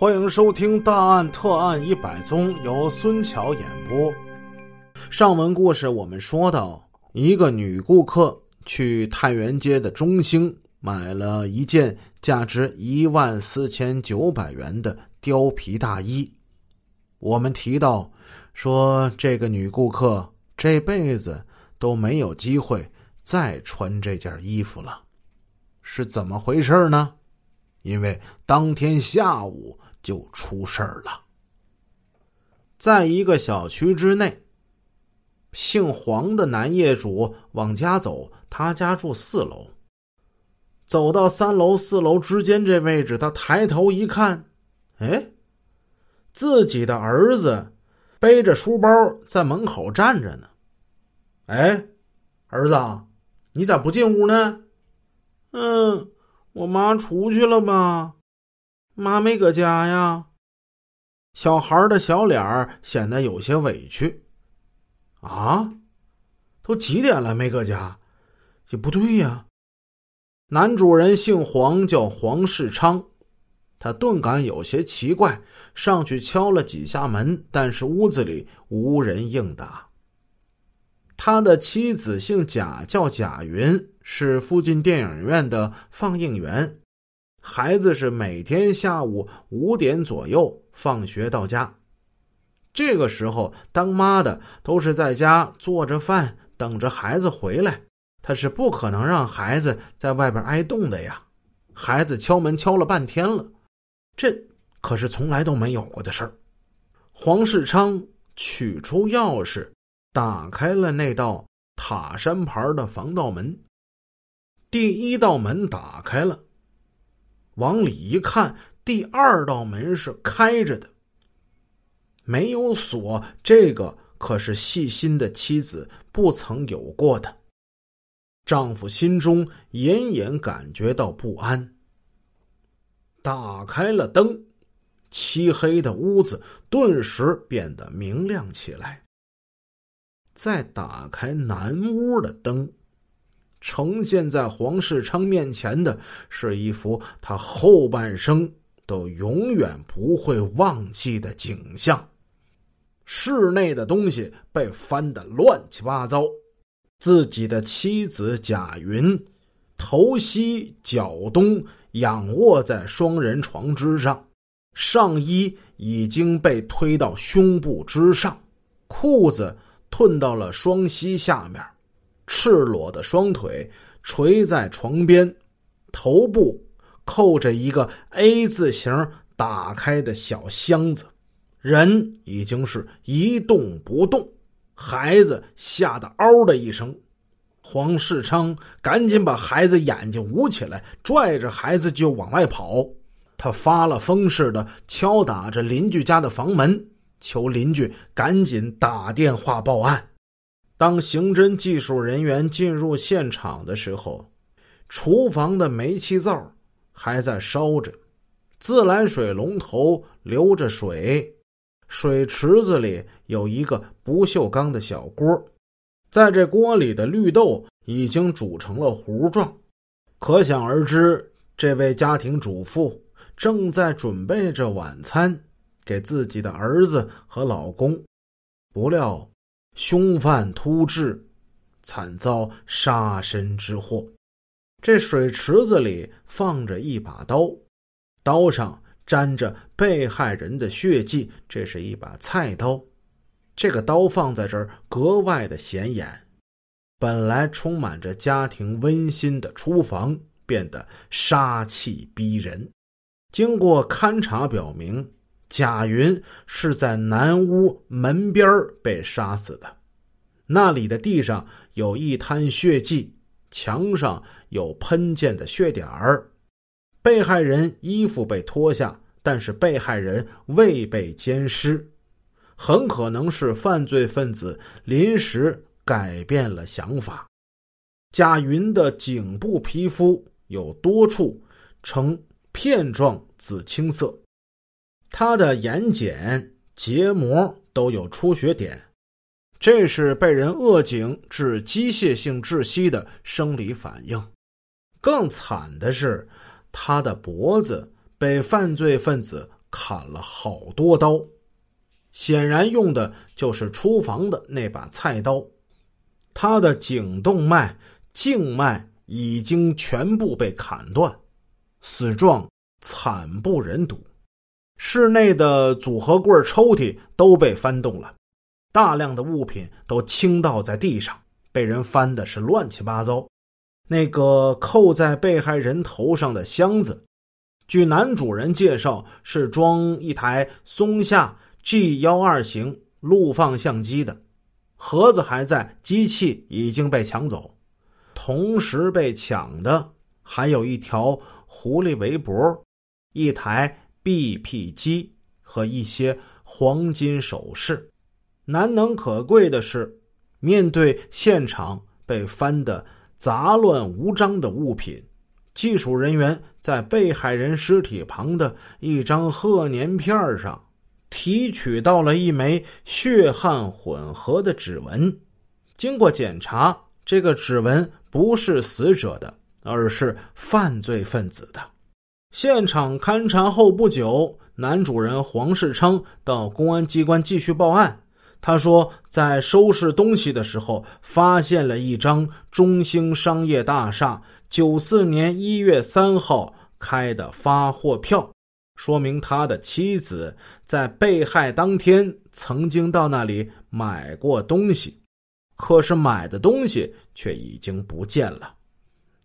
欢迎收听《大案特案一百宗》，由孙桥演播。上文故事我们说到，一个女顾客去太原街的中兴买了一件价值一万四千九百元的貂皮大衣。我们提到说，这个女顾客这辈子都没有机会再穿这件衣服了，是怎么回事呢？因为当天下午。就出事儿了。在一个小区之内，姓黄的男业主往家走，他家住四楼。走到三楼、四楼之间这位置，他抬头一看，哎，自己的儿子背着书包在门口站着呢。哎，儿子，你咋不进屋呢？嗯，我妈出去了吧。妈没搁家呀，小孩的小脸儿显得有些委屈。啊，都几点了没搁家？也不对呀。男主人姓黄，叫黄世昌，他顿感有些奇怪，上去敲了几下门，但是屋子里无人应答。他的妻子姓贾，叫贾云，是附近电影院的放映员。孩子是每天下午五点左右放学到家，这个时候当妈的都是在家做着饭，等着孩子回来。他是不可能让孩子在外边挨冻的呀。孩子敲门敲了半天了，这可是从来都没有过的事儿。黄世昌取出钥匙，打开了那道塔山牌的防盗门。第一道门打开了。往里一看，第二道门是开着的，没有锁。这个可是细心的妻子不曾有过的。丈夫心中隐隐感觉到不安。打开了灯，漆黑的屋子顿时变得明亮起来。再打开南屋的灯。呈现在黄世昌面前的是一幅他后半生都永远不会忘记的景象。室内的东西被翻得乱七八糟，自己的妻子贾云头西脚东仰卧在双人床之上，上衣已经被推到胸部之上，裤子褪到了双膝下面。赤裸的双腿垂在床边，头部扣着一个 A 字形打开的小箱子，人已经是一动不动。孩子吓得嗷的一声，黄世昌赶紧把孩子眼睛捂起来，拽着孩子就往外跑。他发了疯似的敲打着邻居家的房门，求邻居赶紧打电话报案。当刑侦技术人员进入现场的时候，厨房的煤气灶还在烧着，自来水龙头流着水，水池子里有一个不锈钢的小锅，在这锅里的绿豆已经煮成了糊状，可想而知，这位家庭主妇正在准备着晚餐给自己的儿子和老公，不料。凶犯突至，惨遭杀身之祸。这水池子里放着一把刀，刀上沾着被害人的血迹。这是一把菜刀，这个刀放在这儿格外的显眼。本来充满着家庭温馨的厨房变得杀气逼人。经过勘查表明。贾云是在南屋门边被杀死的，那里的地上有一滩血迹，墙上有喷溅的血点儿。被害人衣服被脱下，但是被害人未被奸尸，很可能是犯罪分子临时改变了想法。贾云的颈部皮肤有多处呈片状紫青色。他的眼睑、结膜都有出血点，这是被人扼颈致机械性窒息的生理反应。更惨的是，他的脖子被犯罪分子砍了好多刀，显然用的就是厨房的那把菜刀。他的颈动脉、静脉已经全部被砍断，死状惨不忍睹。室内的组合柜、抽屉都被翻动了，大量的物品都倾倒在地上，被人翻的是乱七八糟。那个扣在被害人头上的箱子，据男主人介绍，是装一台松下 G 幺二型录放相机的。盒子还在，机器已经被抢走。同时被抢的还有一条狐狸围脖、一台 BP 机和一些黄金首饰。难能可贵的是，面对现场被翻得杂乱无章的物品，技术人员在被害人尸体旁的一张贺年片上。提取到了一枚血汗混合的指纹，经过检查，这个指纹不是死者的，而是犯罪分子的。现场勘查后不久，男主人黄世昌到公安机关继续报案。他说，在收拾东西的时候，发现了一张中兴商业大厦九四年一月三号开的发货票。说明他的妻子在被害当天曾经到那里买过东西，可是买的东西却已经不见了。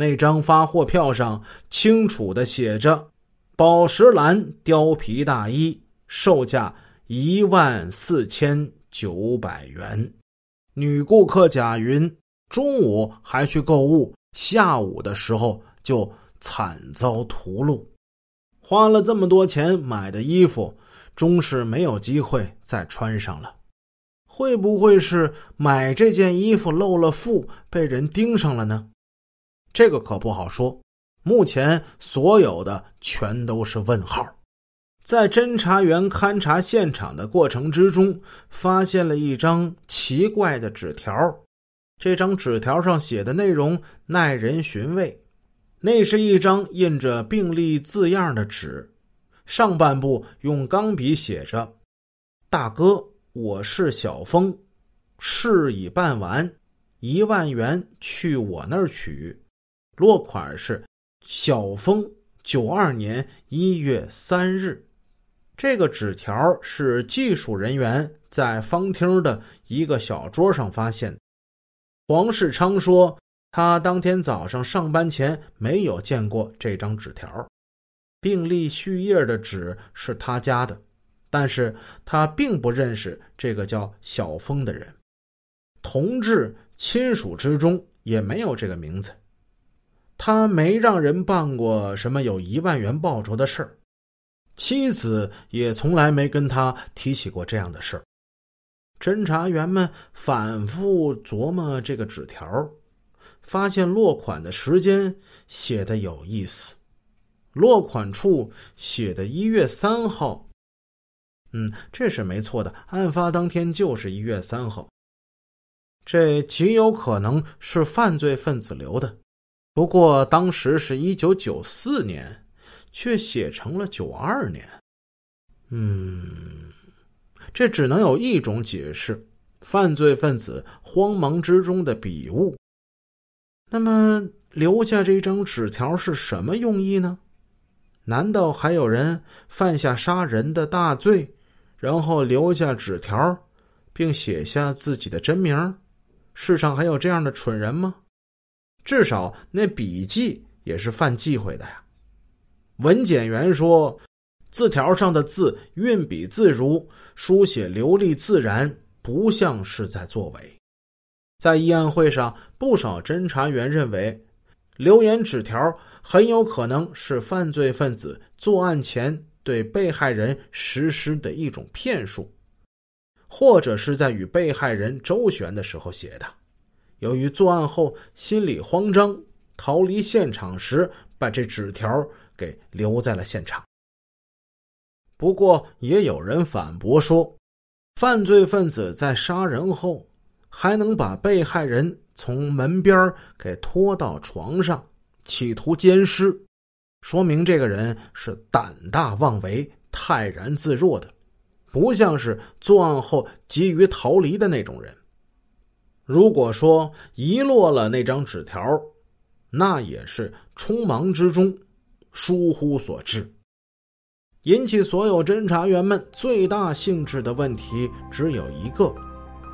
那张发货票上清楚的写着：“宝石蓝貂皮大衣，售价一万四千九百元。”女顾客贾云中午还去购物，下午的时候就惨遭屠戮。花了这么多钱买的衣服，终是没有机会再穿上了。会不会是买这件衣服漏了富，被人盯上了呢？这个可不好说。目前所有的全都是问号。在侦查员勘察现场的过程之中，发现了一张奇怪的纸条。这张纸条上写的内容耐人寻味。那是一张印着病历字样的纸，上半部用钢笔写着：“大哥，我是小峰，事已办完，一万元去我那儿取。”落款是“小峰，九二年一月三日”。这个纸条是技术人员在方厅的一个小桌上发现。黄世昌说。他当天早上上班前没有见过这张纸条，病历序页的纸是他家的，但是他并不认识这个叫小峰的人，同志亲属之中也没有这个名字，他没让人办过什么有一万元报酬的事儿，妻子也从来没跟他提起过这样的事儿。侦查员们反复琢磨这个纸条。发现落款的时间写的有意思，落款处写的一月三号，嗯，这是没错的，案发当天就是一月三号，这极有可能是犯罪分子留的。不过当时是一九九四年，却写成了九二年，嗯，这只能有一种解释：犯罪分子慌忙之中的笔误。那么留下这张纸条是什么用意呢？难道还有人犯下杀人的大罪，然后留下纸条，并写下自己的真名？世上还有这样的蠢人吗？至少那笔迹也是犯忌讳的呀。文检员说，字条上的字运笔自如，书写流利自然，不像是在作伪。在议案会上，不少侦查员认为，留言纸条很有可能是犯罪分子作案前对被害人实施的一种骗术，或者是在与被害人周旋的时候写的。由于作案后心里慌张，逃离现场时把这纸条给留在了现场。不过，也有人反驳说，犯罪分子在杀人后。还能把被害人从门边给拖到床上，企图奸尸，说明这个人是胆大妄为、泰然自若的，不像是作案后急于逃离的那种人。如果说遗落了那张纸条，那也是匆忙之中疏忽所致。引起所有侦查员们最大兴致的问题只有一个，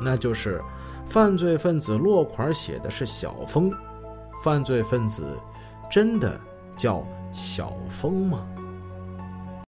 那就是犯罪分子落款写的是小峰，犯罪分子真的叫小峰吗？